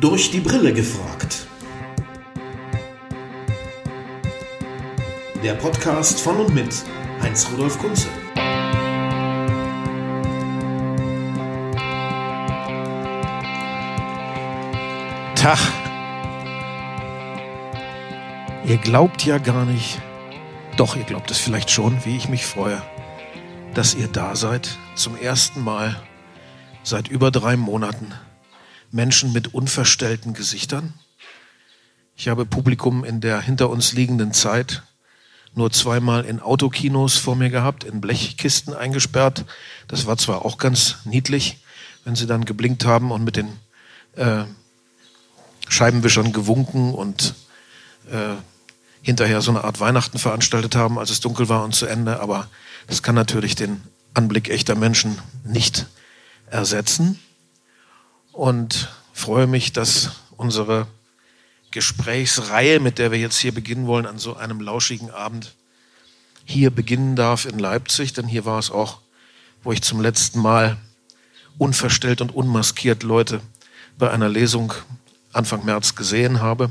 Durch die Brille gefragt. Der Podcast von und mit Heinz Rudolf Kunze. Tag. Ihr glaubt ja gar nicht, doch ihr glaubt es vielleicht schon, wie ich mich freue, dass ihr da seid, zum ersten Mal seit über drei Monaten. Menschen mit unverstellten Gesichtern. Ich habe Publikum in der hinter uns liegenden Zeit nur zweimal in Autokinos vor mir gehabt, in Blechkisten eingesperrt. Das war zwar auch ganz niedlich, wenn sie dann geblinkt haben und mit den äh, Scheibenwischern gewunken und äh, hinterher so eine Art Weihnachten veranstaltet haben, als es dunkel war und zu Ende. Aber das kann natürlich den Anblick echter Menschen nicht ersetzen. Und freue mich, dass unsere Gesprächsreihe, mit der wir jetzt hier beginnen wollen, an so einem lauschigen Abend hier beginnen darf in Leipzig. Denn hier war es auch, wo ich zum letzten Mal unverstellt und unmaskiert Leute bei einer Lesung Anfang März gesehen habe.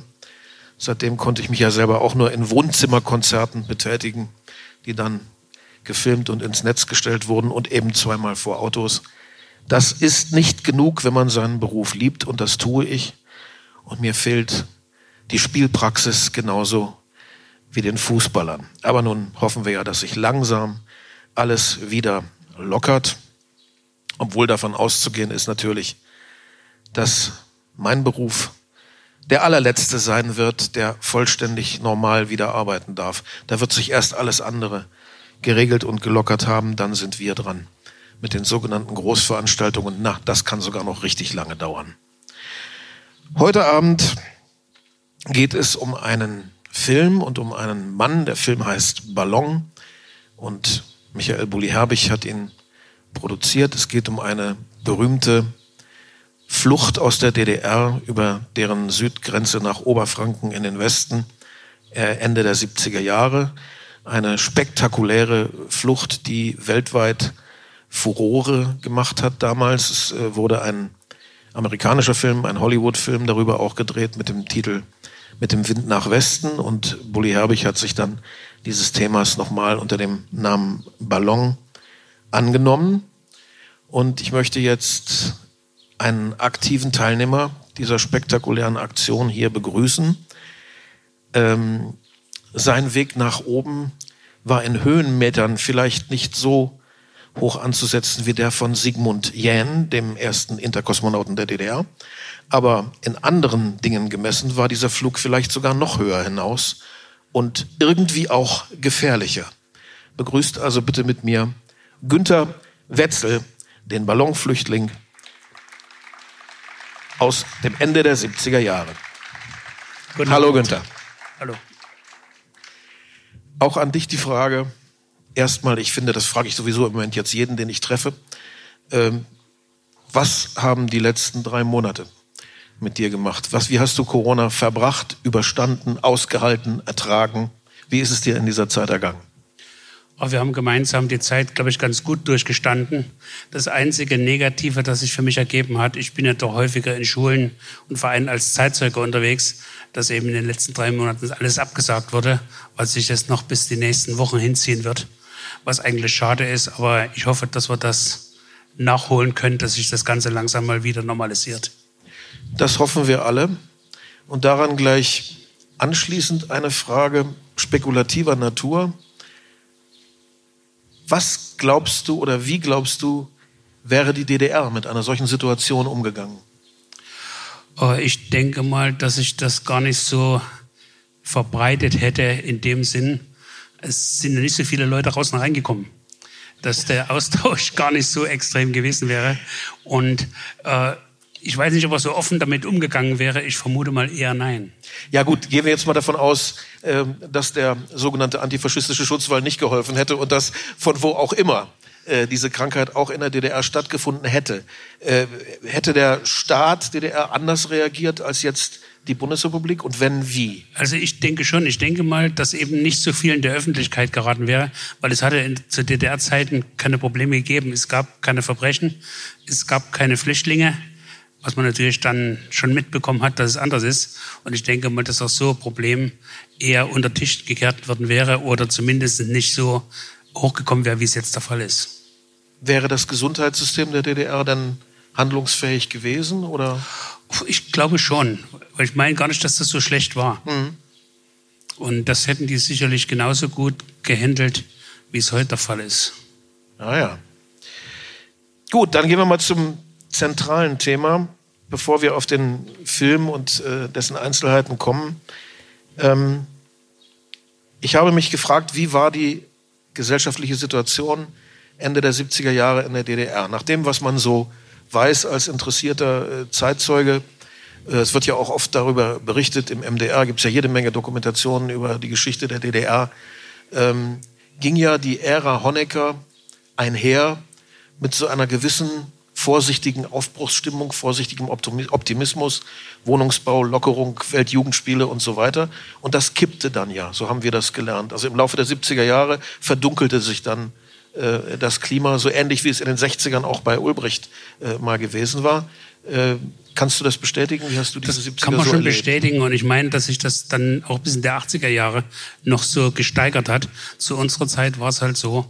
Seitdem konnte ich mich ja selber auch nur in Wohnzimmerkonzerten betätigen, die dann gefilmt und ins Netz gestellt wurden und eben zweimal vor Autos. Das ist nicht genug, wenn man seinen Beruf liebt und das tue ich. Und mir fehlt die Spielpraxis genauso wie den Fußballern. Aber nun hoffen wir ja, dass sich langsam alles wieder lockert. Obwohl davon auszugehen ist natürlich, dass mein Beruf der allerletzte sein wird, der vollständig normal wieder arbeiten darf. Da wird sich erst alles andere geregelt und gelockert haben, dann sind wir dran mit den sogenannten Großveranstaltungen. Na, das kann sogar noch richtig lange dauern. Heute Abend geht es um einen Film und um einen Mann. Der Film heißt Ballon und Michael Bulli-Herbig hat ihn produziert. Es geht um eine berühmte Flucht aus der DDR über deren Südgrenze nach Oberfranken in den Westen äh, Ende der 70er Jahre. Eine spektakuläre Flucht, die weltweit Furore gemacht hat damals. Es äh, wurde ein amerikanischer Film, ein Hollywood-Film darüber auch gedreht mit dem Titel Mit dem Wind nach Westen und Bully Herbig hat sich dann dieses Themas nochmal unter dem Namen Ballon angenommen. Und ich möchte jetzt einen aktiven Teilnehmer dieser spektakulären Aktion hier begrüßen. Ähm, sein Weg nach oben war in Höhenmetern vielleicht nicht so hoch anzusetzen wie der von Sigmund Jähn, dem ersten Interkosmonauten der DDR. Aber in anderen Dingen gemessen war dieser Flug vielleicht sogar noch höher hinaus und irgendwie auch gefährlicher. Begrüßt also bitte mit mir Günther Wetzel, den Ballonflüchtling aus dem Ende der 70er Jahre. Hallo Günther. Hallo. Auch an dich die Frage, erstmal, ich finde, das frage ich sowieso im Moment jetzt jeden, den ich treffe. Ähm, was haben die letzten drei Monate mit dir gemacht? Was, wie hast du Corona verbracht, überstanden, ausgehalten, ertragen? Wie ist es dir in dieser Zeit ergangen? Aber wir haben gemeinsam die Zeit, glaube ich, ganz gut durchgestanden. Das einzige Negative, das sich für mich ergeben hat, ich bin ja doch häufiger in Schulen und Vereinen als Zeitzeuge unterwegs, dass eben in den letzten drei Monaten alles abgesagt wurde, weil sich das noch bis die nächsten Wochen hinziehen wird. Was eigentlich schade ist, aber ich hoffe, dass wir das nachholen können, dass sich das Ganze langsam mal wieder normalisiert. Das hoffen wir alle. Und daran gleich anschließend eine Frage spekulativer Natur. Was glaubst du oder wie glaubst du, wäre die DDR mit einer solchen Situation umgegangen? Oh, ich denke mal, dass sich das gar nicht so verbreitet hätte in dem Sinn. Es sind nicht so viele Leute raus und reingekommen, dass der Austausch gar nicht so extrem gewesen wäre. Und äh, ich weiß nicht, ob er so offen damit umgegangen wäre. Ich vermute mal eher nein. Ja gut, gehen wir jetzt mal davon aus, ähm, dass der sogenannte antifaschistische Schutzwall nicht geholfen hätte und dass von wo auch immer äh, diese Krankheit auch in der DDR stattgefunden hätte. Äh, hätte der Staat DDR anders reagiert als jetzt die Bundesrepublik und wenn wie? Also ich denke schon, ich denke mal, dass eben nicht so viel in der Öffentlichkeit geraten wäre, weil es hatte in, zu DDR-Zeiten keine Probleme gegeben. Es gab keine Verbrechen, es gab keine Flüchtlinge, was man natürlich dann schon mitbekommen hat, dass es anders ist. Und ich denke mal, dass auch so ein Problem eher unter Tisch gekehrt worden wäre oder zumindest nicht so hochgekommen wäre, wie es jetzt der Fall ist. Wäre das Gesundheitssystem der DDR dann handlungsfähig gewesen oder? Ich glaube schon, weil ich meine gar nicht, dass das so schlecht war. Mhm. Und das hätten die sicherlich genauso gut gehandelt, wie es heute der Fall ist. Ah ja. Gut, dann gehen wir mal zum zentralen Thema, bevor wir auf den Film und äh, dessen Einzelheiten kommen. Ähm, ich habe mich gefragt, wie war die gesellschaftliche Situation Ende der 70er Jahre in der DDR? Nach dem, was man so weiß als interessierter äh, Zeitzeuge, äh, es wird ja auch oft darüber berichtet, im MDR gibt es ja jede Menge Dokumentationen über die Geschichte der DDR, ähm, ging ja die Ära Honecker einher mit so einer gewissen vorsichtigen Aufbruchsstimmung, vorsichtigem Optimismus, Wohnungsbau, Lockerung, Weltjugendspiele und so weiter. Und das kippte dann ja, so haben wir das gelernt. Also im Laufe der 70er Jahre verdunkelte sich dann äh, das Klima, so ähnlich wie es in den 60ern auch bei Ulbricht äh, mal gewesen war. Äh, kannst du das bestätigen? Wie hast du diese das 70er kann man so schon erlebt? bestätigen und ich meine, dass sich das dann auch bis in der 80er Jahre noch so gesteigert hat. Zu unserer Zeit war es halt so,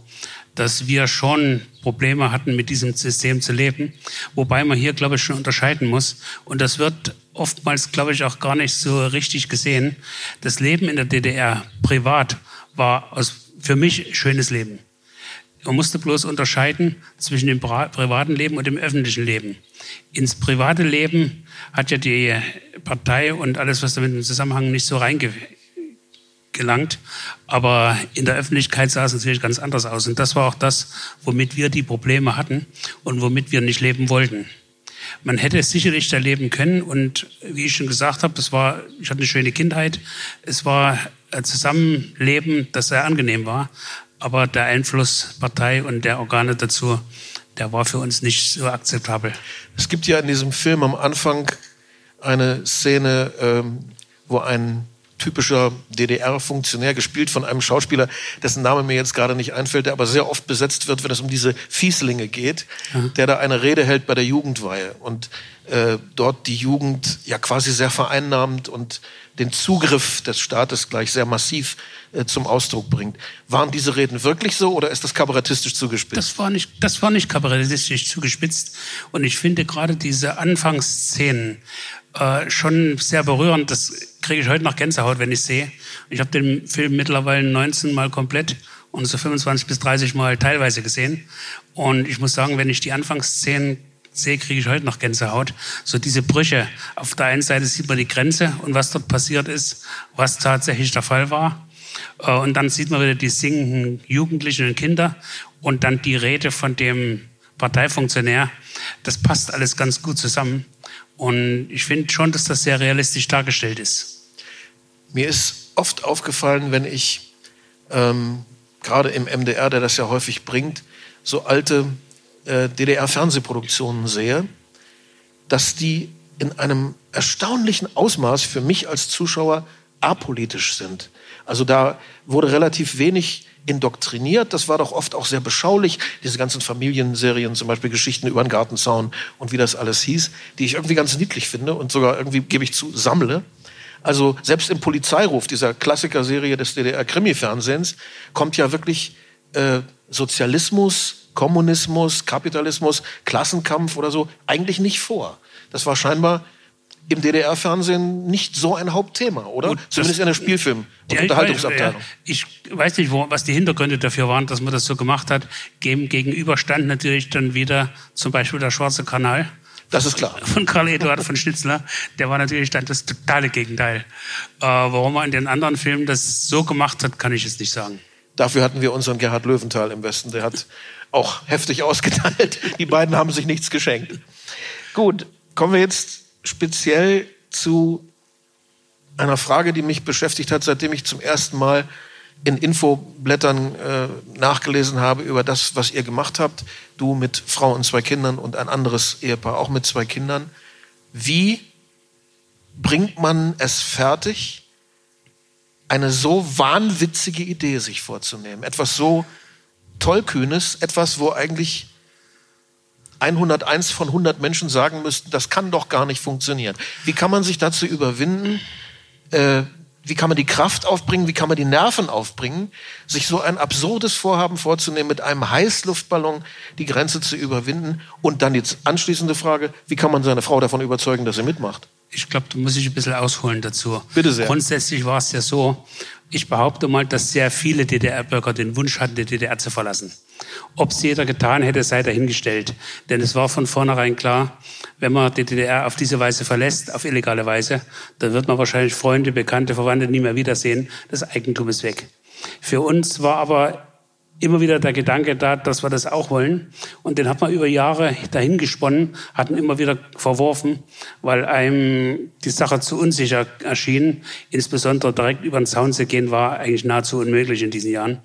dass wir schon Probleme hatten, mit diesem System zu leben. Wobei man hier, glaube ich, schon unterscheiden muss. Und das wird oftmals, glaube ich, auch gar nicht so richtig gesehen. Das Leben in der DDR privat war aus, für mich schönes Leben. Man musste bloß unterscheiden zwischen dem privaten Leben und dem öffentlichen Leben. Ins private Leben hat ja die Partei und alles, was damit im Zusammenhang nicht so reinge gelangt. Aber in der Öffentlichkeit sah es natürlich ganz anders aus. Und das war auch das, womit wir die Probleme hatten und womit wir nicht leben wollten. Man hätte es sicherlich da leben können und wie ich schon gesagt habe, es war, ich hatte eine schöne Kindheit. Es war ein Zusammenleben, das sehr angenehm war. Aber der Einfluss Partei und der Organe dazu, der war für uns nicht so akzeptabel. Es gibt ja in diesem Film am Anfang eine Szene, ähm, wo ein typischer DDR-Funktionär, gespielt von einem Schauspieler, dessen Name mir jetzt gerade nicht einfällt, der aber sehr oft besetzt wird, wenn es um diese Fieslinge geht, ja. der da eine Rede hält bei der Jugendweihe und äh, dort die Jugend ja quasi sehr vereinnahmt und den Zugriff des Staates gleich sehr massiv äh, zum Ausdruck bringt. Waren diese Reden wirklich so oder ist das kabarettistisch zugespitzt? Das war nicht, das war nicht kabarettistisch zugespitzt. Und ich finde gerade diese Anfangsszenen äh, schon sehr berührend. Das kriege ich heute noch Gänsehaut, wenn ich sehe. Ich habe den Film mittlerweile 19 Mal komplett und so 25 bis 30 Mal teilweise gesehen. Und ich muss sagen, wenn ich die Anfangsszenen sehe, kriege ich heute noch Gänsehaut. So diese Brüche. Auf der einen Seite sieht man die Grenze und was dort passiert ist, was tatsächlich der Fall war. Äh, und dann sieht man wieder die singenden Jugendlichen und Kinder und dann die Rede von dem Parteifunktionär. Das passt alles ganz gut zusammen. Und ich finde schon, dass das sehr realistisch dargestellt ist. Mir ist oft aufgefallen, wenn ich ähm, gerade im MDR, der das ja häufig bringt, so alte äh, DDR-Fernsehproduktionen sehe, dass die in einem erstaunlichen Ausmaß für mich als Zuschauer apolitisch sind. Also da wurde relativ wenig indoktriniert. Das war doch oft auch sehr beschaulich. Diese ganzen Familienserien, zum Beispiel Geschichten über den Gartenzaun und wie das alles hieß, die ich irgendwie ganz niedlich finde und sogar irgendwie, gebe ich zu, sammle. Also selbst im Polizeiruf, dieser Klassikerserie des DDR-Krimi-Fernsehens, kommt ja wirklich äh, Sozialismus, Kommunismus, Kapitalismus, Klassenkampf oder so eigentlich nicht vor. Das war scheinbar im DDR-Fernsehen nicht so ein Hauptthema, oder? Gut, Zumindest in der Spielfilm- und ja, Unterhaltungsabteilung. Ich weiß nicht, wo, was die Hintergründe dafür waren, dass man das so gemacht hat. Gegenüber stand natürlich dann wieder zum Beispiel der Schwarze Kanal. Das ist klar. Von Karl Eduard von Schnitzler. Der war natürlich dann das totale Gegenteil. Äh, warum man in den anderen Filmen das so gemacht hat, kann ich jetzt nicht sagen. Dafür hatten wir unseren Gerhard Löwenthal im Westen. Der hat auch heftig ausgeteilt. Die beiden haben sich nichts geschenkt. Gut, kommen wir jetzt speziell zu einer Frage, die mich beschäftigt hat, seitdem ich zum ersten Mal in Infoblättern äh, nachgelesen habe über das, was ihr gemacht habt. Du mit Frau und zwei Kindern und ein anderes Ehepaar auch mit zwei Kindern. Wie bringt man es fertig, eine so wahnwitzige Idee sich vorzunehmen? Etwas so Tollkühnes, etwas, wo eigentlich 101 von 100 Menschen sagen müssten, das kann doch gar nicht funktionieren. Wie kann man sich dazu überwinden, äh, wie kann man die Kraft aufbringen, wie kann man die Nerven aufbringen, sich so ein absurdes Vorhaben vorzunehmen, mit einem Heißluftballon die Grenze zu überwinden? Und dann die anschließende Frage, wie kann man seine Frau davon überzeugen, dass sie mitmacht? Ich glaube, da muss ich ein bisschen ausholen dazu. Bitte sehr. Grundsätzlich war es ja so, ich behaupte mal, dass sehr viele DDR-Bürger den Wunsch hatten, die DDR zu verlassen. Ob es jeder getan hätte, sei dahingestellt. Denn es war von vornherein klar, wenn man die DDR auf diese Weise verlässt, auf illegale Weise, dann wird man wahrscheinlich Freunde, Bekannte, Verwandte nie mehr wiedersehen. Das Eigentum ist weg. Für uns war aber immer wieder der Gedanke da, dass wir das auch wollen. Und den hat man über Jahre dahin gesponnen, hatten immer wieder verworfen, weil einem die Sache zu unsicher erschien. Insbesondere direkt über den Zaun zu gehen, war eigentlich nahezu unmöglich in diesen Jahren.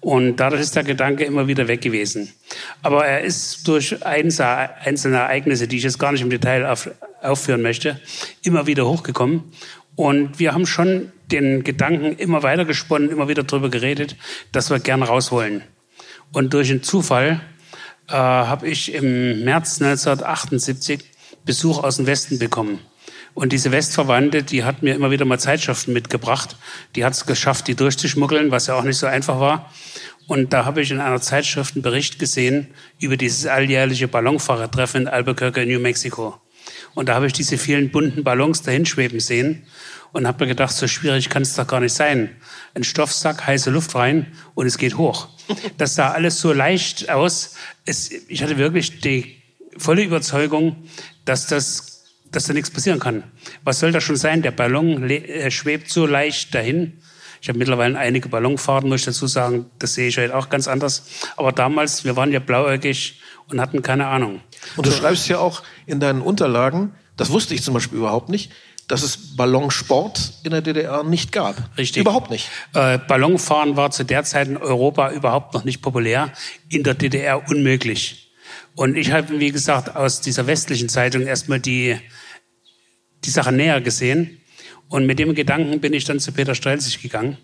Und dadurch ist der Gedanke immer wieder weg gewesen. Aber er ist durch einzelne Ereignisse, die ich jetzt gar nicht im Detail auf, aufführen möchte, immer wieder hochgekommen. Und wir haben schon den Gedanken immer weiter gesponnen, immer wieder darüber geredet, dass wir gerne raus wollen. Und durch einen Zufall äh, habe ich im März 1978 Besuch aus dem Westen bekommen. Und diese Westverwandte, die hat mir immer wieder mal Zeitschriften mitgebracht. Die hat es geschafft, die durchzuschmuggeln, was ja auch nicht so einfach war. Und da habe ich in einer Zeitschrift einen Bericht gesehen über dieses alljährliche Ballonfahrertreffen in Albuquerque, New Mexico. Und da habe ich diese vielen bunten Ballons dahin schweben sehen und habe mir gedacht, so schwierig kann es doch gar nicht sein. Ein Stoffsack, heiße Luft rein und es geht hoch. Das sah alles so leicht aus. Es, ich hatte wirklich die volle Überzeugung, dass das dass da nichts passieren kann. Was soll das schon sein? Der Ballon äh, schwebt so leicht dahin. Ich habe mittlerweile einige Ballonfahrten, muss ich dazu sagen. Das sehe ich heute auch ganz anders. Aber damals, wir waren ja blauäugig und hatten keine Ahnung. Und du schreibst ja auch in deinen Unterlagen, das wusste ich zum Beispiel überhaupt nicht, dass es Ballonsport in der DDR nicht gab. Richtig. Überhaupt nicht. Äh, Ballonfahren war zu der Zeit in Europa überhaupt noch nicht populär, in der DDR unmöglich. Und ich habe, wie gesagt, aus dieser westlichen Zeitung erstmal die, die Sache näher gesehen. Und mit dem Gedanken bin ich dann zu Peter Strelzig gegangen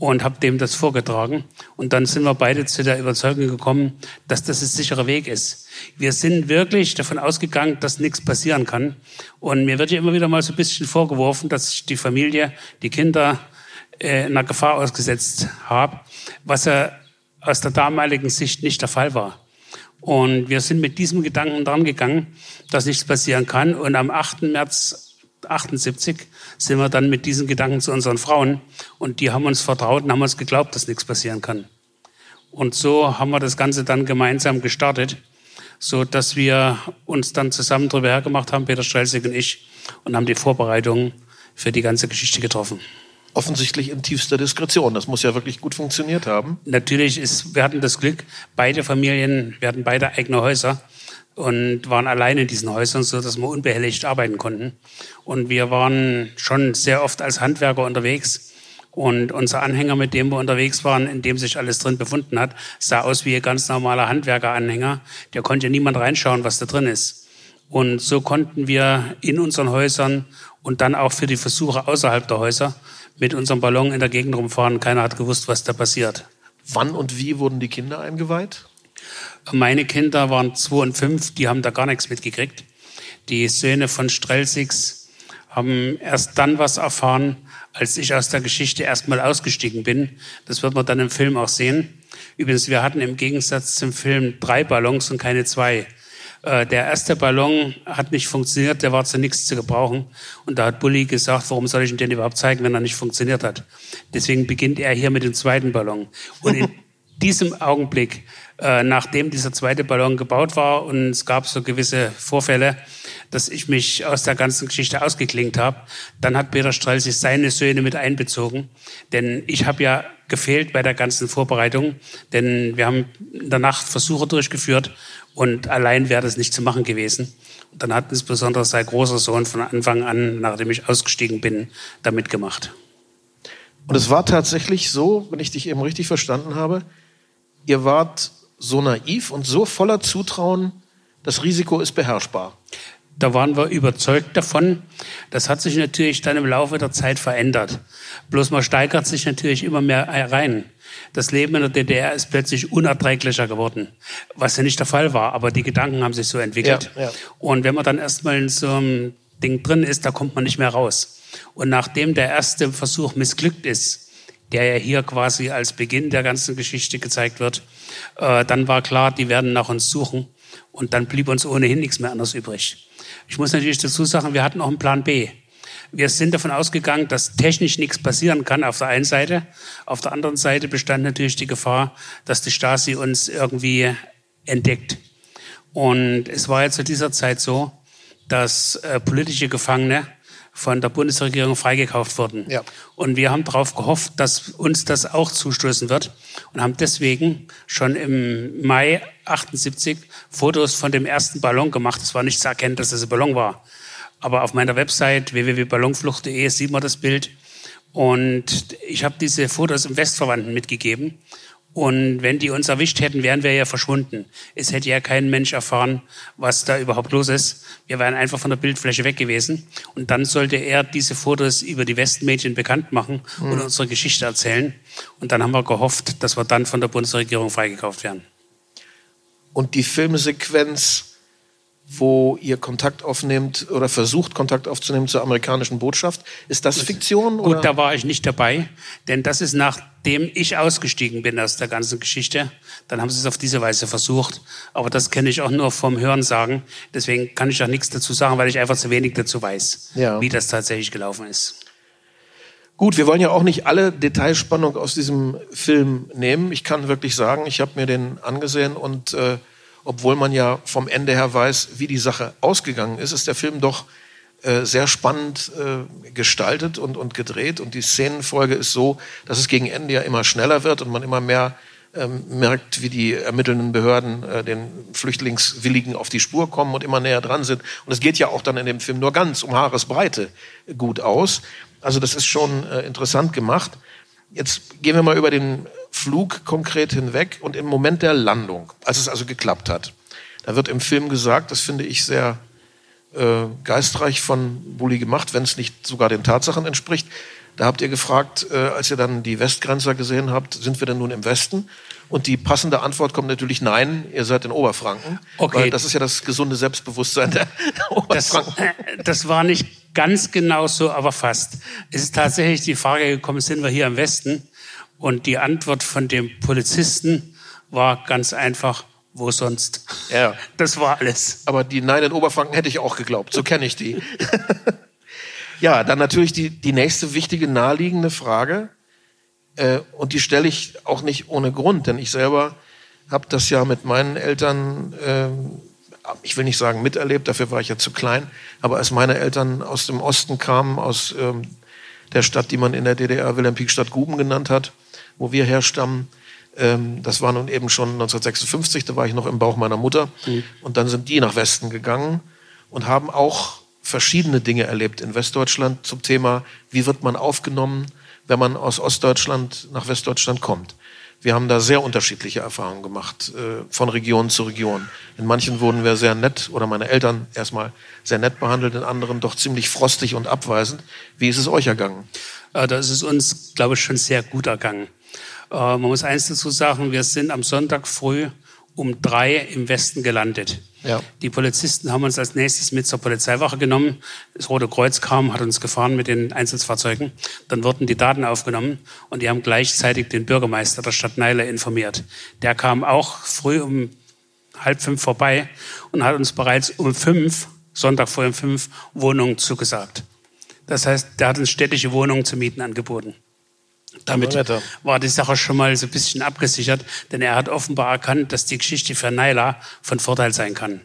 und habe dem das vorgetragen. Und dann sind wir beide zu der Überzeugung gekommen, dass das ein sicherer Weg ist. Wir sind wirklich davon ausgegangen, dass nichts passieren kann. Und mir wird ja immer wieder mal so ein bisschen vorgeworfen, dass ich die Familie, die Kinder äh, einer Gefahr ausgesetzt habe, was ja aus der damaligen Sicht nicht der Fall war. Und wir sind mit diesem Gedanken dran gegangen, dass nichts passieren kann. Und am 8. März 78 sind wir dann mit diesen Gedanken zu unseren Frauen und die haben uns vertraut und haben uns geglaubt, dass nichts passieren kann. Und so haben wir das Ganze dann gemeinsam gestartet, so dass wir uns dann zusammen darüber hergemacht haben, Peter Strelzig und ich, und haben die Vorbereitungen für die ganze Geschichte getroffen. Offensichtlich in tiefster Diskretion. Das muss ja wirklich gut funktioniert haben. Natürlich ist, wir hatten das Glück, beide Familien, wir hatten beide eigene Häuser und waren allein in diesen Häusern, so dass wir unbehelligt arbeiten konnten. Und wir waren schon sehr oft als Handwerker unterwegs. Und unser Anhänger, mit dem wir unterwegs waren, in dem sich alles drin befunden hat, sah aus wie ein ganz normaler Handwerkeranhänger. Der konnte niemand reinschauen, was da drin ist. Und so konnten wir in unseren Häusern und dann auch für die Versuche außerhalb der Häuser mit unserem Ballon in der Gegend rumfahren. Keiner hat gewusst, was da passiert. Wann und wie wurden die Kinder eingeweiht? Meine Kinder waren zwei und fünf, die haben da gar nichts mitgekriegt. Die Söhne von Strelsigs haben erst dann was erfahren, als ich aus der Geschichte erstmal ausgestiegen bin. Das wird man dann im Film auch sehen. Übrigens, wir hatten im Gegensatz zum Film drei Ballons und keine zwei. Äh, der erste Ballon hat nicht funktioniert, der war zu nichts zu gebrauchen. Und da hat Bully gesagt, warum soll ich ihn denn überhaupt zeigen, wenn er nicht funktioniert hat? Deswegen beginnt er hier mit dem zweiten Ballon. Und in diesem Augenblick äh, nachdem dieser zweite Ballon gebaut war und es gab so gewisse Vorfälle, dass ich mich aus der ganzen Geschichte ausgeklingt habe, dann hat Peter Streil sich seine Söhne mit einbezogen. Denn ich habe ja gefehlt bei der ganzen Vorbereitung, denn wir haben in der Nacht Versuche durchgeführt und allein wäre das nicht zu machen gewesen. Dann hat insbesondere sein großer Sohn von Anfang an, nachdem ich ausgestiegen bin, da mitgemacht. Und es war tatsächlich so, wenn ich dich eben richtig verstanden habe, ihr wart so naiv und so voller Zutrauen, das Risiko ist beherrschbar. Da waren wir überzeugt davon. Das hat sich natürlich dann im Laufe der Zeit verändert. Bloß man steigert sich natürlich immer mehr rein. das Leben in der DDR ist plötzlich unerträglicher geworden, was ja nicht der Fall war, aber die Gedanken haben sich so entwickelt. Ja, ja. Und wenn man dann erstmal in so einem Ding drin ist, da kommt man nicht mehr raus. Und nachdem der erste Versuch missglückt ist, der ja hier quasi als Beginn der ganzen Geschichte gezeigt wird, äh, dann war klar, die werden nach uns suchen. Und dann blieb uns ohnehin nichts mehr anderes übrig. Ich muss natürlich dazu sagen, wir hatten auch einen Plan B. Wir sind davon ausgegangen, dass technisch nichts passieren kann auf der einen Seite. Auf der anderen Seite bestand natürlich die Gefahr, dass die Stasi uns irgendwie entdeckt. Und es war ja zu dieser Zeit so, dass äh, politische Gefangene von der Bundesregierung freigekauft wurden. Ja. Und wir haben darauf gehofft, dass uns das auch zustoßen wird und haben deswegen schon im Mai 78 Fotos von dem ersten Ballon gemacht. Es war nicht zu erkennen, dass das ein Ballon war. Aber auf meiner Website www.ballonflucht.de sieht man das Bild. Und ich habe diese Fotos im Westverwandten mitgegeben. Und wenn die uns erwischt hätten, wären wir ja verschwunden. Es hätte ja kein Mensch erfahren, was da überhaupt los ist. Wir wären einfach von der Bildfläche weg gewesen. Und dann sollte er diese Fotos über die Westmedien bekannt machen und mhm. unsere Geschichte erzählen. Und dann haben wir gehofft, dass wir dann von der Bundesregierung freigekauft werden. Und die Filmsequenz wo ihr Kontakt aufnehmt oder versucht, Kontakt aufzunehmen zur amerikanischen Botschaft. Ist das Fiktion? Gut, oder? da war ich nicht dabei, denn das ist nachdem ich ausgestiegen bin aus der ganzen Geschichte. Dann haben sie es auf diese Weise versucht. Aber das kenne ich auch nur vom Hören sagen. Deswegen kann ich auch nichts dazu sagen, weil ich einfach zu wenig dazu weiß, ja. wie das tatsächlich gelaufen ist. Gut, wir wollen ja auch nicht alle Detailspannung aus diesem Film nehmen. Ich kann wirklich sagen, ich habe mir den angesehen und äh, obwohl man ja vom Ende her weiß, wie die Sache ausgegangen ist, ist der Film doch äh, sehr spannend äh, gestaltet und, und gedreht. Und die Szenenfolge ist so, dass es gegen Ende ja immer schneller wird und man immer mehr ähm, merkt, wie die ermittelnden Behörden äh, den Flüchtlingswilligen auf die Spur kommen und immer näher dran sind. Und es geht ja auch dann in dem Film nur ganz um Haaresbreite gut aus. Also das ist schon äh, interessant gemacht. Jetzt gehen wir mal über den Flug konkret hinweg und im Moment der Landung, als es also geklappt hat. Da wird im Film gesagt, das finde ich sehr äh, geistreich von Bulli gemacht, wenn es nicht sogar den Tatsachen entspricht. Da habt ihr gefragt, äh, als ihr dann die Westgrenzer gesehen habt, sind wir denn nun im Westen? Und die passende Antwort kommt natürlich nein, ihr seid in Oberfranken. Okay. Weil das ist ja das gesunde Selbstbewusstsein der Oberfranken. Das, äh, das war nicht ganz genau so, aber fast. Es ist tatsächlich die Frage gekommen, sind wir hier im Westen? Und die Antwort von dem Polizisten war ganz einfach, wo sonst? Ja. Das war alles. Aber die Nein in Oberfranken hätte ich auch geglaubt. So kenne ich die. ja, dann natürlich die, die nächste wichtige, naheliegende Frage. Äh, und die stelle ich auch nicht ohne Grund, denn ich selber habe das ja mit meinen Eltern, äh, ich will nicht sagen miterlebt, dafür war ich ja zu klein, aber als meine Eltern aus dem Osten kamen, aus ähm, der Stadt, die man in der DDR Wilhelm-Pieck-Stadt Guben genannt hat, wo wir herstammen. Ähm, das war nun eben schon 1956, da war ich noch im Bauch meiner Mutter. Mhm. Und dann sind die nach Westen gegangen und haben auch verschiedene Dinge erlebt in Westdeutschland zum Thema, wie wird man aufgenommen, wenn man aus Ostdeutschland nach Westdeutschland kommt. Wir haben da sehr unterschiedliche Erfahrungen gemacht, äh, von Region zu Region. In manchen wurden wir sehr nett oder meine Eltern erstmal sehr nett behandelt, in anderen doch ziemlich frostig und abweisend. Wie ist es euch ergangen? Äh, da ist es uns, glaube ich, schon sehr gut ergangen. Äh, man muss eins dazu sagen, wir sind am Sonntag früh um drei im Westen gelandet. Ja. Die Polizisten haben uns als nächstes mit zur Polizeiwache genommen. Das Rote Kreuz kam, hat uns gefahren mit den Einsatzfahrzeugen. Dann wurden die Daten aufgenommen und die haben gleichzeitig den Bürgermeister der Stadt Neiler informiert. Der kam auch früh um halb fünf vorbei und hat uns bereits um fünf, Sonntag vor um fünf, Wohnungen zugesagt. Das heißt, der hat uns städtische Wohnungen zu mieten angeboten. Damit war die Sache schon mal so ein bisschen abgesichert, denn er hat offenbar erkannt, dass die Geschichte für Naila von Vorteil sein kann.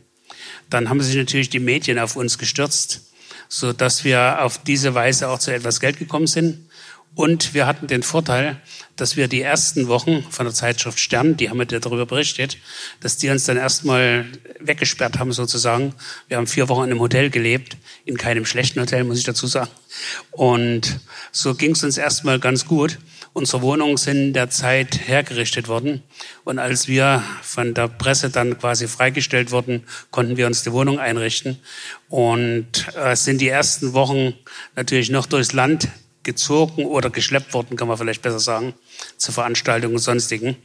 Dann haben sich natürlich die Medien auf uns gestürzt, so dass wir auf diese Weise auch zu etwas Geld gekommen sind. Und wir hatten den Vorteil, dass wir die ersten Wochen von der Zeitschrift Stern, die haben ja darüber berichtet, dass die uns dann erstmal weggesperrt haben sozusagen. Wir haben vier Wochen in einem Hotel gelebt, in keinem schlechten Hotel, muss ich dazu sagen. Und so ging es uns erstmal ganz gut. Unsere Wohnungen sind in der Zeit hergerichtet worden. Und als wir von der Presse dann quasi freigestellt wurden, konnten wir uns die Wohnung einrichten. Und äh, sind die ersten Wochen natürlich noch durchs Land gezogen oder geschleppt worden, kann man vielleicht besser sagen, zu Veranstaltungen und sonstigen.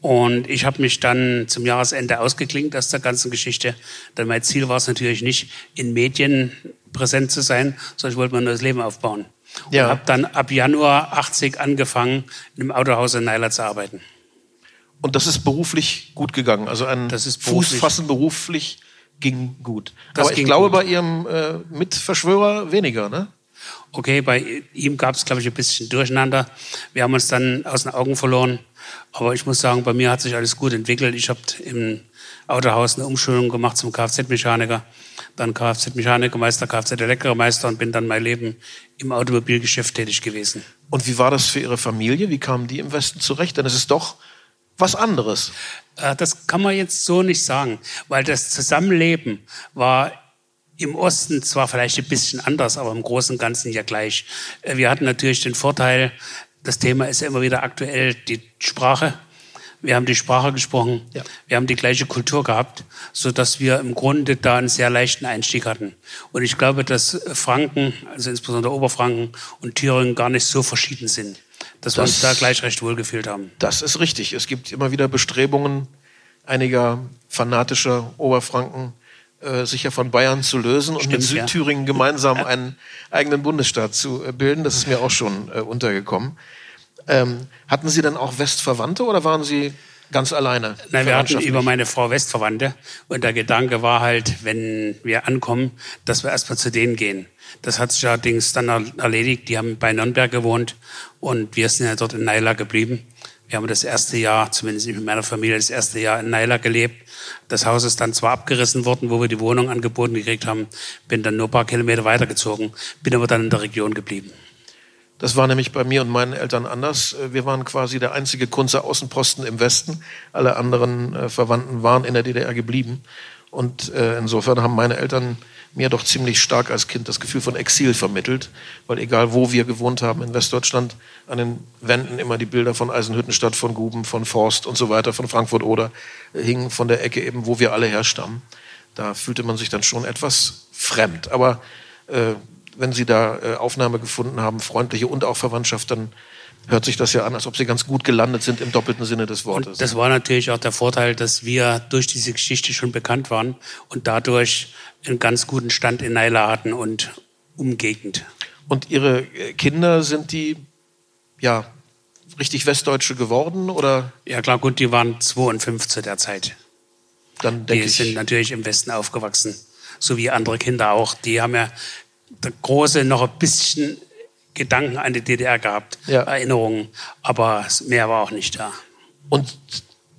Und ich habe mich dann zum Jahresende ausgeklinkt aus der ganzen Geschichte. Denn mein Ziel war es natürlich nicht, in Medien präsent zu sein, sondern ich wollte mir ein neues Leben aufbauen. Ja. Und habe dann ab Januar 80 angefangen, in einem Autohaus in Neiler zu arbeiten. Und das ist beruflich gut gegangen. Also ein das ist beruflich. Fußfassen beruflich ging gut. Das Aber ich glaube, gut. bei Ihrem äh, Mitverschwörer weniger, ne? Okay, bei ihm gab es, glaube ich, ein bisschen Durcheinander. Wir haben uns dann aus den Augen verloren. Aber ich muss sagen, bei mir hat sich alles gut entwickelt. Ich habe im Autohaus eine Umschulung gemacht zum Kfz-Mechaniker, dann Kfz-Mechanikermeister, Kfz-Elektromeister und bin dann mein Leben im Automobilgeschäft tätig gewesen. Und wie war das für Ihre Familie? Wie kamen die im Westen zurecht? Denn es ist doch was anderes. Äh, das kann man jetzt so nicht sagen, weil das Zusammenleben war im Osten zwar vielleicht ein bisschen anders, aber im Großen und Ganzen ja gleich. Äh, wir hatten natürlich den Vorteil, das Thema ist ja immer wieder aktuell, die Sprache. Wir haben die Sprache gesprochen, ja. wir haben die gleiche Kultur gehabt, so dass wir im Grunde da einen sehr leichten Einstieg hatten. Und ich glaube, dass Franken, also insbesondere Oberfranken und Thüringen gar nicht so verschieden sind, dass das, wir uns da gleich recht wohl gefühlt haben. Das ist richtig. Es gibt immer wieder Bestrebungen einiger fanatischer Oberfranken, äh, sich ja von Bayern zu lösen Stimmt, und mit Südthüringen ja. gemeinsam einen eigenen Bundesstaat zu äh, bilden. Das ist mir auch schon äh, untergekommen. Ähm, hatten Sie dann auch Westverwandte oder waren Sie ganz alleine? Nein, wir hatten über meine Frau Westverwandte. Und der Gedanke war halt, wenn wir ankommen, dass wir erstmal zu denen gehen. Das hat sich allerdings dann erledigt. Die haben bei Nürnberg gewohnt und wir sind ja dort in Naila geblieben. Wir haben das erste Jahr, zumindest mit meiner Familie, das erste Jahr in Naila gelebt. Das Haus ist dann zwar abgerissen worden, wo wir die Wohnung angeboten gekriegt haben, bin dann nur ein paar Kilometer weitergezogen, bin aber dann in der Region geblieben. Das war nämlich bei mir und meinen Eltern anders. Wir waren quasi der einzige Kunze Außenposten im Westen. Alle anderen äh, Verwandten waren in der DDR geblieben. Und äh, insofern haben meine Eltern mir doch ziemlich stark als Kind das Gefühl von Exil vermittelt, weil egal wo wir gewohnt haben in Westdeutschland, an den Wänden immer die Bilder von Eisenhüttenstadt, von Guben, von Forst und so weiter, von Frankfurt oder äh, hingen von der Ecke eben, wo wir alle herstammen. Da fühlte man sich dann schon etwas fremd. Aber äh, wenn Sie da äh, Aufnahme gefunden haben, freundliche und auch Verwandtschaft, dann hört sich das ja an, als ob Sie ganz gut gelandet sind im doppelten Sinne des Wortes. Und das war natürlich auch der Vorteil, dass wir durch diese Geschichte schon bekannt waren und dadurch einen ganz guten Stand in Naila hatten und umgegend. Und Ihre äh, Kinder, sind die ja richtig Westdeutsche geworden oder? Ja klar, gut, die waren zwei und fünf zu der Zeit. Dann denke die sind natürlich im Westen aufgewachsen, so wie andere Kinder auch. Die haben ja der Große noch ein bisschen Gedanken an die DDR gehabt, ja. Erinnerungen, aber mehr war auch nicht da. Und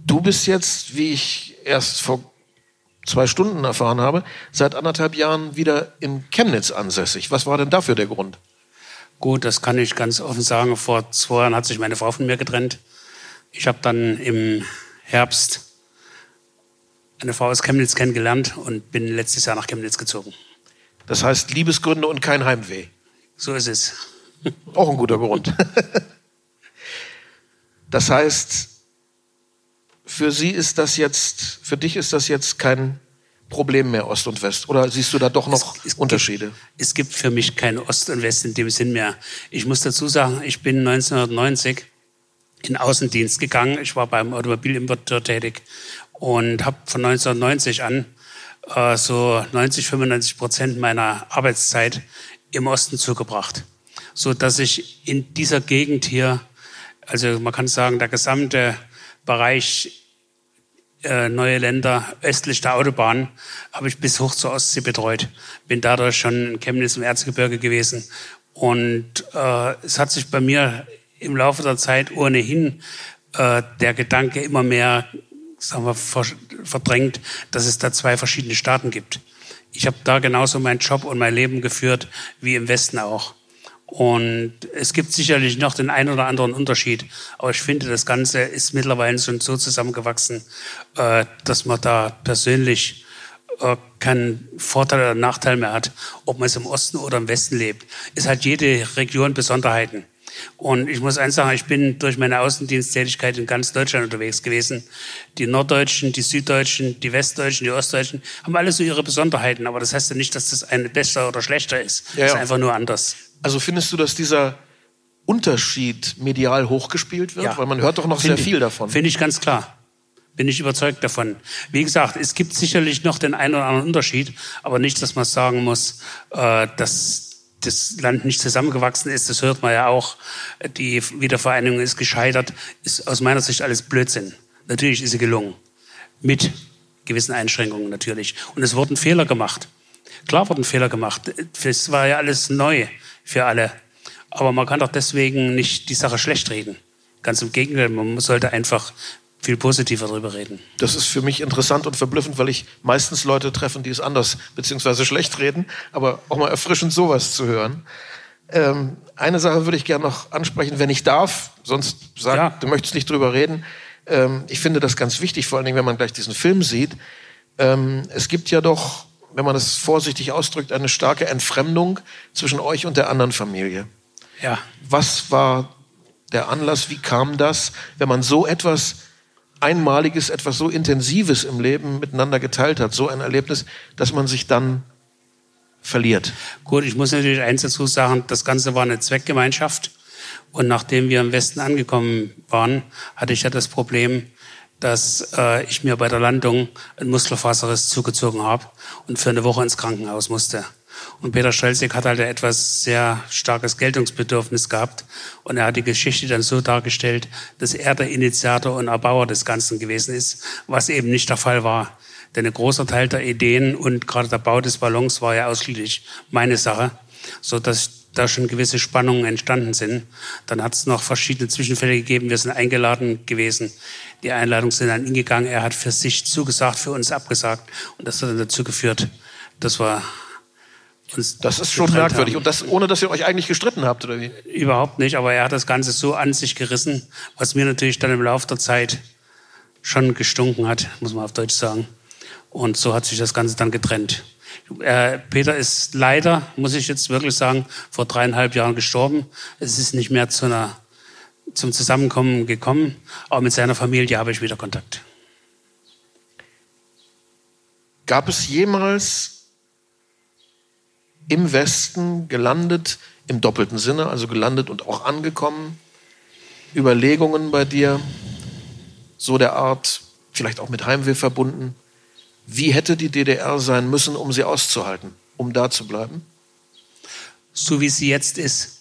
du bist jetzt, wie ich erst vor zwei Stunden erfahren habe, seit anderthalb Jahren wieder in Chemnitz ansässig. Was war denn dafür der Grund? Gut, das kann ich ganz offen sagen. Vor zwei Jahren hat sich meine Frau von mir getrennt. Ich habe dann im Herbst eine Frau aus Chemnitz kennengelernt und bin letztes Jahr nach Chemnitz gezogen. Das heißt Liebesgründe und kein Heimweh. So ist es. Auch ein guter Grund. Das heißt, für Sie ist das jetzt, für dich ist das jetzt kein Problem mehr Ost und West? Oder siehst du da doch noch es, es Unterschiede? Gibt, es gibt für mich kein Ost und West in dem Sinn mehr. Ich muss dazu sagen, ich bin 1990 in Außendienst gegangen. Ich war beim Automobilimporteur tätig und habe von 1990 an äh, so 90, 95 Prozent meiner Arbeitszeit im Osten zugebracht, so dass ich in dieser Gegend hier, also man kann sagen, der gesamte Bereich äh, neue Länder östlich der Autobahn habe ich bis hoch zur Ostsee betreut. Bin dadurch schon in Chemnitz im Erzgebirge gewesen. Und äh, es hat sich bei mir im Laufe der Zeit ohnehin äh, der Gedanke immer mehr sagen wir, verdrängt, dass es da zwei verschiedene Staaten gibt. Ich habe da genauso meinen Job und mein Leben geführt wie im Westen auch. Und es gibt sicherlich noch den einen oder anderen Unterschied, aber ich finde, das Ganze ist mittlerweile schon so zusammengewachsen, äh, dass man da persönlich äh, keinen Vorteil oder Nachteil mehr hat, ob man es im Osten oder im Westen lebt. Es hat jede Region Besonderheiten. Und ich muss eins sagen, ich bin durch meine Außendiensttätigkeit in ganz Deutschland unterwegs gewesen. Die Norddeutschen, die Süddeutschen, die Westdeutschen, die Ostdeutschen haben alle so ihre Besonderheiten. Aber das heißt ja nicht, dass das eine besser oder schlechter ist. Ja, ja. Das ist einfach nur anders. Also findest du, dass dieser Unterschied medial hochgespielt wird? Ja. Weil man hört doch noch Find sehr viel davon. Finde ich ganz klar. Bin ich überzeugt davon. Wie gesagt, es gibt sicherlich noch den einen oder anderen Unterschied, aber nicht, dass man sagen muss, äh, dass das Land nicht zusammengewachsen ist. Das hört man ja auch. Die Wiedervereinigung ist gescheitert. Ist aus meiner Sicht alles Blödsinn. Natürlich ist sie gelungen. Mit gewissen Einschränkungen natürlich. Und es wurden Fehler gemacht. Klar wurden Fehler gemacht. Es war ja alles neu für alle. Aber man kann doch deswegen nicht die Sache schlecht reden. Ganz im Gegenteil, man sollte einfach viel positiver darüber reden. Das ist für mich interessant und verblüffend, weil ich meistens Leute treffen, die es anders bzw. schlecht reden, aber auch mal erfrischend sowas zu hören. Ähm, eine Sache würde ich gerne noch ansprechen, wenn ich darf, sonst sag, Ja. du möchtest nicht drüber reden. Ähm, ich finde das ganz wichtig, vor allen Dingen, wenn man gleich diesen Film sieht. Ähm, es gibt ja doch, wenn man das vorsichtig ausdrückt, eine starke Entfremdung zwischen euch und der anderen Familie. Ja. Was war der Anlass? Wie kam das, wenn man so etwas Einmaliges, etwas so Intensives im Leben miteinander geteilt hat, so ein Erlebnis, dass man sich dann verliert? Gut, ich muss natürlich eins dazu sagen, das Ganze war eine Zweckgemeinschaft. Und nachdem wir im Westen angekommen waren, hatte ich ja das Problem, dass äh, ich mir bei der Landung einen Muskelfaserriss zugezogen habe und für eine Woche ins Krankenhaus musste. Und Peter Schelzig hat halt ein etwas sehr starkes Geltungsbedürfnis gehabt. Und er hat die Geschichte dann so dargestellt, dass er der Initiator und Erbauer des Ganzen gewesen ist, was eben nicht der Fall war. Denn ein großer Teil der Ideen und gerade der Bau des Ballons war ja ausschließlich meine Sache, so dass da schon gewisse Spannungen entstanden sind. Dann hat es noch verschiedene Zwischenfälle gegeben. Wir sind eingeladen gewesen. Die Einladungen sind an ihn gegangen. Er hat für sich zugesagt, für uns abgesagt. Und das hat dann dazu geführt, dass wir uns Das ist schon merkwürdig. haben. Und das, ohne dass ihr euch eigentlich gestritten habt, oder wie? Überhaupt nicht, aber er hat das Ganze so an sich gerissen, was mir natürlich dann im Laufe der Zeit schon gestunken hat, muss man auf Deutsch sagen. Und so hat sich das Ganze dann getrennt. Äh, Peter ist leider, muss ich jetzt wirklich sagen, vor dreieinhalb Jahren gestorben. Es ist nicht mehr zu einer, zum Zusammenkommen gekommen, aber mit seiner Familie habe ich wieder Kontakt. Gab es jemals im Westen gelandet, im doppelten Sinne, also gelandet und auch angekommen, Überlegungen bei dir, so der Art, vielleicht auch mit Heimweh verbunden, wie hätte die DDR sein müssen, um sie auszuhalten, um da zu bleiben? So wie sie jetzt ist.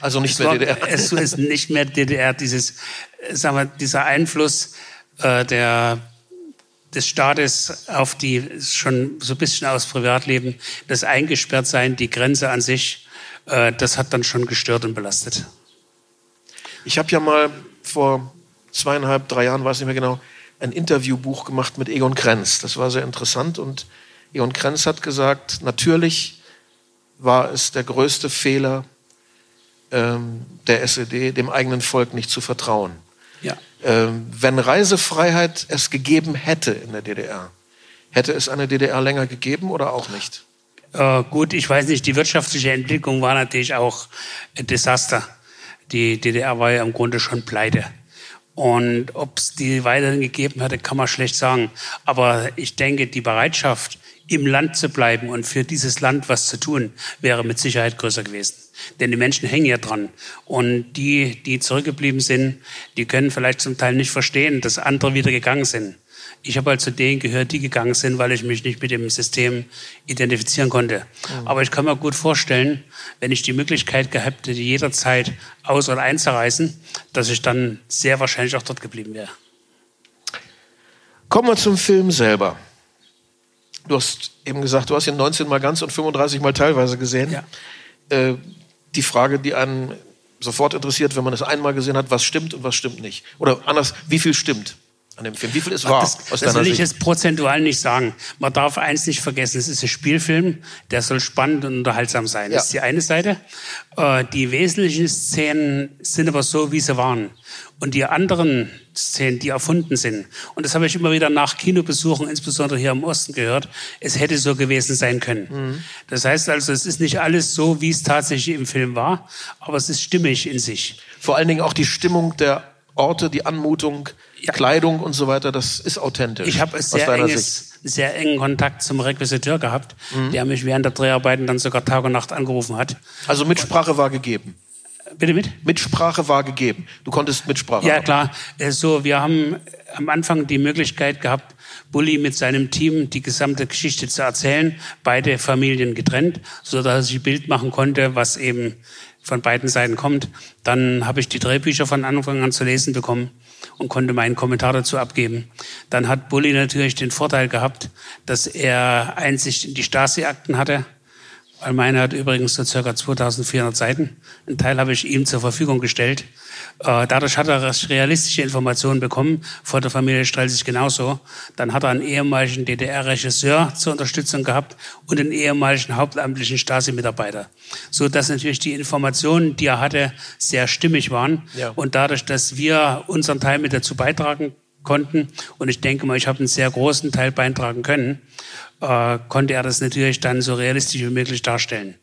Also nicht Es mehr war- DDR. Es ist nicht mehr DDR, dieses, äh, sagen wir, dieser Einfluss äh, der, des Staates auf die, schon so ein bisschen aufs Privatleben, das Eingesperrtsein, die Grenze an sich, äh, das hat dann schon gestört und belastet. Ich habe ja mal vor zweieinhalb, drei Jahren, weiß nicht mehr genau, ein Interviewbuch gemacht mit Egon Krenz. Das war sehr interessant und Egon Krenz hat gesagt, natürlich war es der größte Fehler ähm, der SED, dem eigenen Volk nicht zu vertrauen. Ja. Ähm, wenn Reisefreiheit es gegeben hätte in der DDR, hätte es eine DDR länger gegeben oder auch nicht? Äh, gut, ich weiß nicht, die wirtschaftliche Entwicklung war natürlich auch ein Desaster. Die DDR war ja im Grunde schon pleite. Und ob es die weiterhin gegeben hätte, kann man schlecht sagen. Aber ich denke, die Bereitschaft, im Land zu bleiben und für dieses Land was zu tun, wäre mit Sicherheit größer gewesen. Denn die Menschen hängen ja dran. Und die, die zurückgeblieben sind, die können vielleicht zum Teil nicht verstehen, dass andere wieder gegangen sind. Ich habe halt zu denen gehört, die gegangen sind, weil ich mich nicht mit dem System identifizieren konnte. Aber ich kann mir gut vorstellen, wenn ich die Möglichkeit gehabt hätte, jederzeit aus- oder einzureisen, dass ich dann sehr wahrscheinlich auch dort geblieben wäre. Kommen wir zum Film selber. Du hast eben gesagt, du hast ihn 19 mal ganz und 35 mal teilweise gesehen. Ja. Äh, die Frage, die einen sofort interessiert, wenn man es einmal gesehen hat, was stimmt und was stimmt nicht. Oder anders, wie viel stimmt an dem Film? Wie viel ist wahr Das, aus das will ich Sicht? jetzt prozentual nicht sagen. Man darf eins nicht vergessen, es ist ein Spielfilm, der soll spannend und unterhaltsam sein. Ja. Das ist die eine Seite. Äh, Die wesentlichen Szenen sind aber so, wie sie waren. Und die anderen Szenen, die erfunden sind, und das habe ich immer wieder nach Kinobesuchen, insbesondere hier im Osten gehört, es hätte so gewesen sein können. Mhm. Das heißt also, es ist nicht alles so, wie es tatsächlich im Film war, aber es ist stimmig in sich. Vor allen Dingen auch die Stimmung der Orte, die Anmutung, Ja. Kleidung und so weiter, das ist authentisch. Ich habe sehr, deiner Sicht. enges, sehr engen Kontakt zum Requisiteur gehabt, Mhm. der mich während der Dreharbeiten dann sogar Tag und Nacht angerufen hat. Also Mitsprache war gegeben. Bitte mit? Mitsprache war gegeben. Du konntest Mitsprache Ja, haben. klar. Äh, So, wir haben am Anfang die Möglichkeit gehabt, Bulli mit seinem Team die gesamte Geschichte zu erzählen, beide Familien getrennt, so dass er sich ein Bild machen konnte, was eben von beiden Seiten kommt. Dann habe ich die Drehbücher von Anfang an zu lesen bekommen und konnte meinen Kommentar dazu abgeben. Dann hat Bulli natürlich den Vorteil gehabt, dass er Einsicht in die Stasi-Akten hatte. Weil meine hat übrigens so circa 2400 Seiten. Ein Teil habe ich ihm zur Verfügung gestellt. Äh, Dadurch hat er realistische Informationen bekommen. Vor der Familie Strelzig genauso. Dann hat er einen ehemaligen DDR-Regisseur zur Unterstützung gehabt und einen ehemaligen hauptamtlichen Stasi-Mitarbeiter. So dass natürlich die Informationen, die er hatte, sehr stimmig waren. Ja. Und dadurch, dass wir unseren Teil mit dazu beitragen konnten, und ich denke mal, ich habe einen sehr großen Teil beitragen können, äh, konnte er das natürlich dann so realistisch wie möglich darstellen.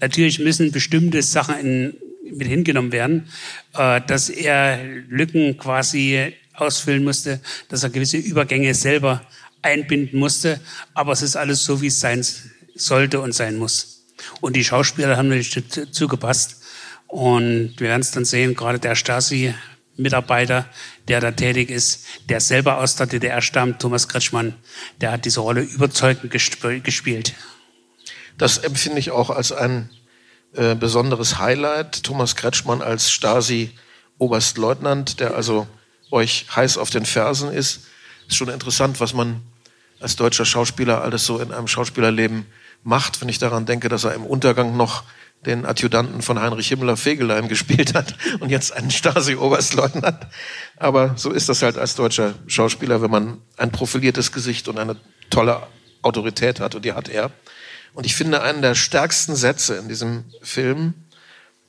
Natürlich müssen bestimmte Sachen in, mit hingenommen werden, äh, dass er Lücken quasi ausfüllen musste, dass er gewisse Übergänge selber einbinden musste, aber es ist alles so, wie es sein sollte und sein muss. Und die Schauspieler haben natürlich dazu gepasst. Und wir werden es dann sehen, gerade der Stasi Mitarbeiter, der da tätig ist, der selber aus der DDR stammt, Thomas Kretschmann, der hat diese Rolle überzeugend gesp- gespielt. Das empfinde ich auch als ein äh, besonderes Highlight. Thomas Kretschmann als Stasi-Oberstleutnant, der also euch heiß auf den Fersen ist. Ist schon interessant, was man als deutscher Schauspieler alles so in einem Schauspielerleben macht, wenn ich daran denke, dass er im Untergang noch den Adjutanten von Heinrich Himmler Fegelein gespielt hat und jetzt einen Stasi-Oberstleutnant. Aber so ist das halt als deutscher Schauspieler, wenn man ein profiliertes Gesicht und eine tolle Autorität hat und die hat er. Und ich finde, einen der stärksten Sätze in diesem Film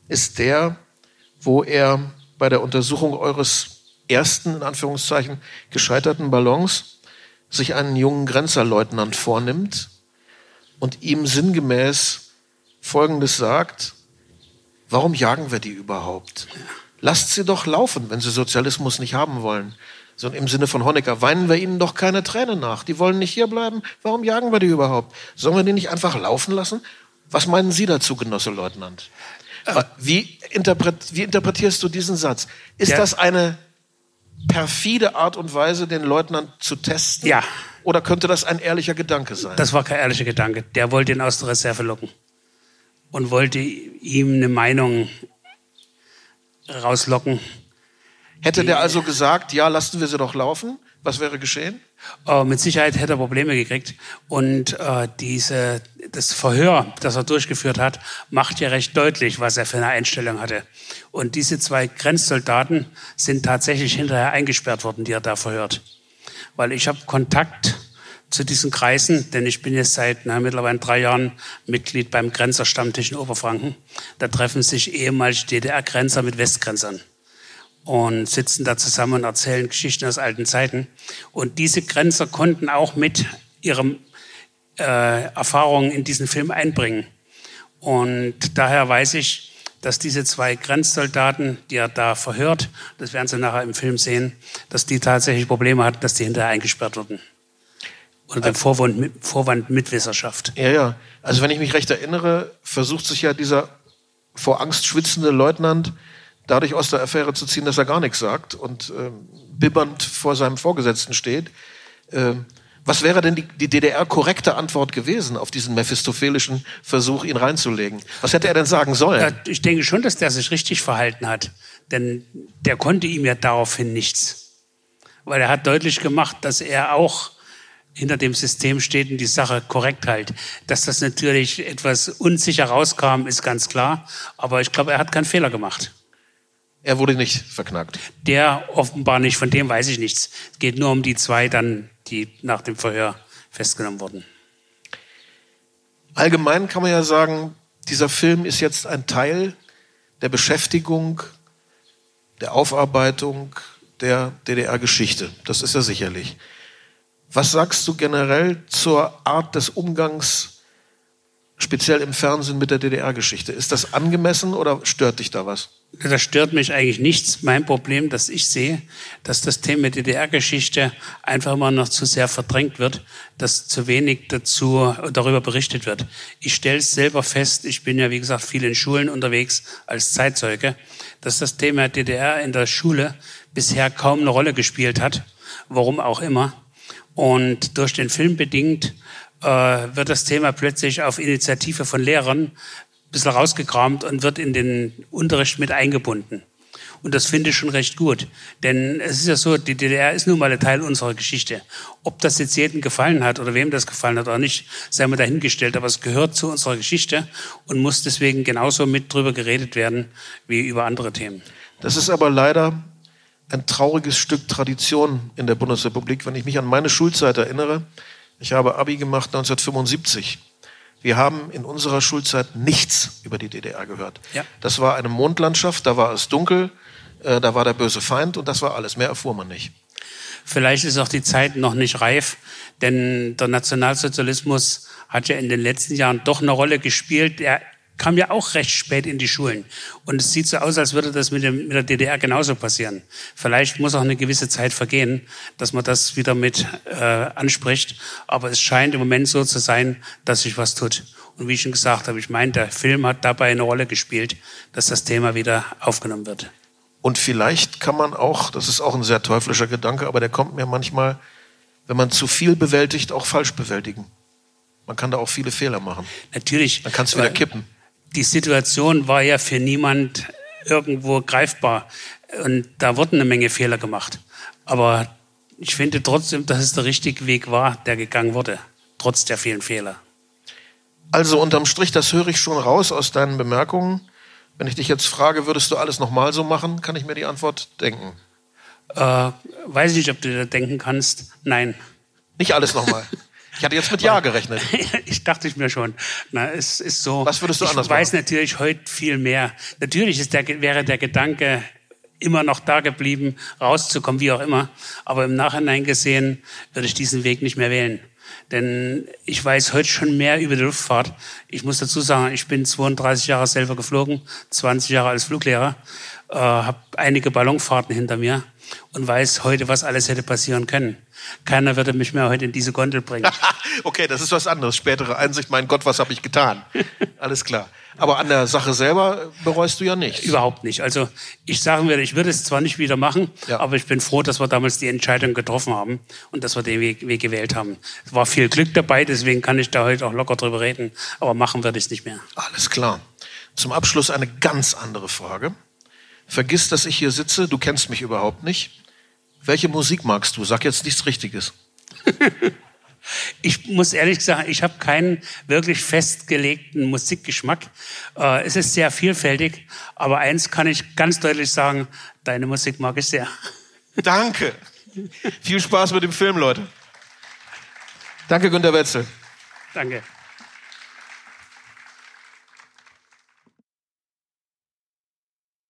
ist der, wo er bei der Untersuchung eures ersten, in Anführungszeichen, gescheiterten Ballons sich einen jungen Grenzerleutnant vornimmt und ihm sinngemäß Folgendes sagt, warum jagen wir die überhaupt? Lasst sie doch laufen, wenn sie Sozialismus nicht haben wollen. So im Sinne von Honecker, weinen wir ihnen doch keine Tränen nach. Die wollen nicht hierbleiben. Warum jagen wir die überhaupt? Sollen wir die nicht einfach laufen lassen? Was meinen Sie dazu, Genosse Leutnant? Wie, interpret, wie interpretierst du diesen Satz? Ist Ja. das eine perfide Art und Weise, den Leutnant zu testen? Ja. Oder könnte das ein ehrlicher Gedanke sein? Das war kein ehrlicher Gedanke. Der wollte ihn aus der Reserve locken und wollte ihm eine Meinung rauslocken. Hätte der also gesagt, ja, lassen wir sie doch laufen? Was wäre geschehen? Äh, mit Sicherheit hätte er Probleme gekriegt. Und äh, diese, das Verhör, das er durchgeführt hat, macht ja recht deutlich, was er für eine Einstellung hatte. Und diese zwei Grenzsoldaten sind tatsächlich hinterher eingesperrt worden, die er da verhört. Weil ich habe Kontakt zu diesen Kreisen, denn ich bin jetzt seit na, mittlerweile drei Jahren Mitglied beim Grenzerstammtisch in Oberfranken. Da treffen sich ehemalige DDR-Grenzer mit Westgrenzern und sitzen da zusammen und erzählen Geschichten aus alten Zeiten. Und diese Grenzer konnten auch mit ihren äh, Erfahrungen in diesen Film einbringen. Und daher weiß ich, dass diese zwei Grenzsoldaten, die er da verhört, das werden Sie nachher im Film sehen, dass die tatsächlich Probleme hatten, dass die hinterher eingesperrt wurden. Unter dem Vorwand, Vorwand Mitwisserschaft. Ja, ja. Also wenn ich mich recht erinnere, versucht sich ja dieser vor Angst schwitzende Leutnant dadurch aus der Affäre zu ziehen, dass er gar nichts sagt und ähm, bibbernd vor seinem Vorgesetzten steht. Ähm, was wäre denn die, die DDR-korrekte Antwort gewesen auf diesen mephistophelischen Versuch, ihn reinzulegen? Was hätte er denn sagen sollen? Ich denke schon, dass der sich richtig verhalten hat. Denn der konnte ihm ja daraufhin nichts. Weil er hat deutlich gemacht, dass er auch hinter dem System steht und die Sache korrekt hält. Dass das natürlich etwas unsicher rauskam, ist ganz klar. Aber ich glaube, er hat keinen Fehler gemacht. Er wurde nicht verknackt. Der offenbar nicht, von dem weiß ich nichts. Es geht nur um die zwei dann, die nach dem Verhör festgenommen wurden. Allgemein kann man ja sagen, dieser Film ist jetzt ein Teil der Beschäftigung, der Aufarbeitung der DDR-Geschichte. Das ist er sicherlich. Was sagst du generell zur Art des Umgangs speziell im Fernsehen mit der DDR-Geschichte. Ist das angemessen oder stört dich da was? Das stört mich eigentlich nichts. Mein Problem, das ich sehe, dass das Thema DDR-Geschichte einfach mal noch zu sehr verdrängt wird, dass zu wenig dazu darüber berichtet wird. Ich stelle es selber fest, ich bin ja wie gesagt viel in Schulen unterwegs als Zeitzeuge, dass das Thema DDR in der Schule bisher kaum eine Rolle gespielt hat, warum auch immer. Und durch den Film bedingt äh, wird das Thema plötzlich auf Initiative von Lehrern bisschen rausgekramt und wird in den Unterricht mit eingebunden. Und das finde ich schon recht gut. Denn es ist ja so, die DDR ist nun mal ein Teil unserer Geschichte. Ob das jetzt jedem gefallen hat oder wem das gefallen hat oder nicht, sei mal dahingestellt. Aber es gehört zu unserer Geschichte und muss deswegen genauso mit drüber geredet werden wie über andere Themen. Das ist aber leider ein trauriges Stück Tradition in der Bundesrepublik. Wenn ich mich an meine Schulzeit erinnere, ich habe Abi gemacht 1975. Wir haben in unserer Schulzeit nichts über die DDR gehört. Ja. Das war eine Mondlandschaft, da war es dunkel, äh, da war der böse Feind und das war alles. Mehr erfuhr man nicht. Vielleicht ist auch die Zeit noch nicht reif, denn der Nationalsozialismus hat ja in den letzten Jahren doch eine Rolle gespielt. Er kam ja auch recht spät in die Schulen. Und es sieht so aus, als würde das mit, dem, mit der DDR genauso passieren. Vielleicht muss auch eine gewisse Zeit vergehen, dass man das wieder mit äh, anspricht. Aber es scheint im Moment so zu sein, dass sich was tut. Und wie ich schon gesagt habe, ich meine, der Film hat dabei eine Rolle gespielt, dass das Thema wieder aufgenommen wird. Und vielleicht kann man auch, das ist auch ein sehr teuflischer Gedanke, aber der kommt mir manchmal, wenn man zu viel bewältigt, auch falsch bewältigen. Man kann da auch viele Fehler machen. Natürlich. Dann kannst du wieder kippen die Situation war ja für niemand irgendwo greifbar. Und da wurden eine Menge Fehler gemacht. Aber ich finde trotzdem, dass es der richtige Weg war, der gegangen wurde, trotz der vielen Fehler. Also unterm Strich, das höre ich schon raus aus deinen Bemerkungen. Wenn ich dich jetzt frage, würdest du alles nochmal so machen, kann ich mir die Antwort denken. Äh, weiß ich nicht, ob du dir denken kannst. Nein. Nicht alles nochmal. Ich hatte jetzt mit Ja gerechnet. ich dachte ich mir schon. Na, es ist so. Was würdest du anders machen? Ich weiß natürlich heute viel mehr. Natürlich ist der, wäre der Gedanke immer noch da geblieben, rauszukommen, wie auch immer. Aber im Nachhinein gesehen würde ich diesen Weg nicht mehr wählen. Denn ich weiß heute schon mehr über die Luftfahrt. Ich muss dazu sagen, ich bin 32 Jahre selber geflogen, 20 Jahre als Fluglehrer, äh, habe einige Ballonfahrten hinter mir und weiß heute, was alles hätte passieren können. Keiner würde mich mehr heute in diese Gondel bringen. okay, das ist was anderes. Spätere Einsicht, mein Gott, was habe ich getan? Alles klar. Aber an der Sache selber bereust du ja nicht. Überhaupt nicht. Also ich sagen würde, ich würde es zwar nicht wieder machen, ja. aber ich bin froh, dass wir damals die Entscheidung getroffen haben und dass wir den Weg, Weg gewählt haben. Es war viel Glück dabei, deswegen kann ich da heute auch locker drüber reden. Aber machen würde ich es nicht mehr. Alles klar. Zum Abschluss eine ganz andere Frage. Vergiss, dass ich hier sitze. Du kennst mich überhaupt nicht. Welche Musik magst du? Sag jetzt nichts Richtiges. Ich muss ehrlich sagen, ich habe keinen wirklich festgelegten Musikgeschmack. Äh, es ist sehr vielfältig, aber eins kann ich ganz deutlich sagen, deine Musik mag ich sehr. Danke. Viel Spaß mit dem Film, Leute. Danke, Günter Wetzel. Danke.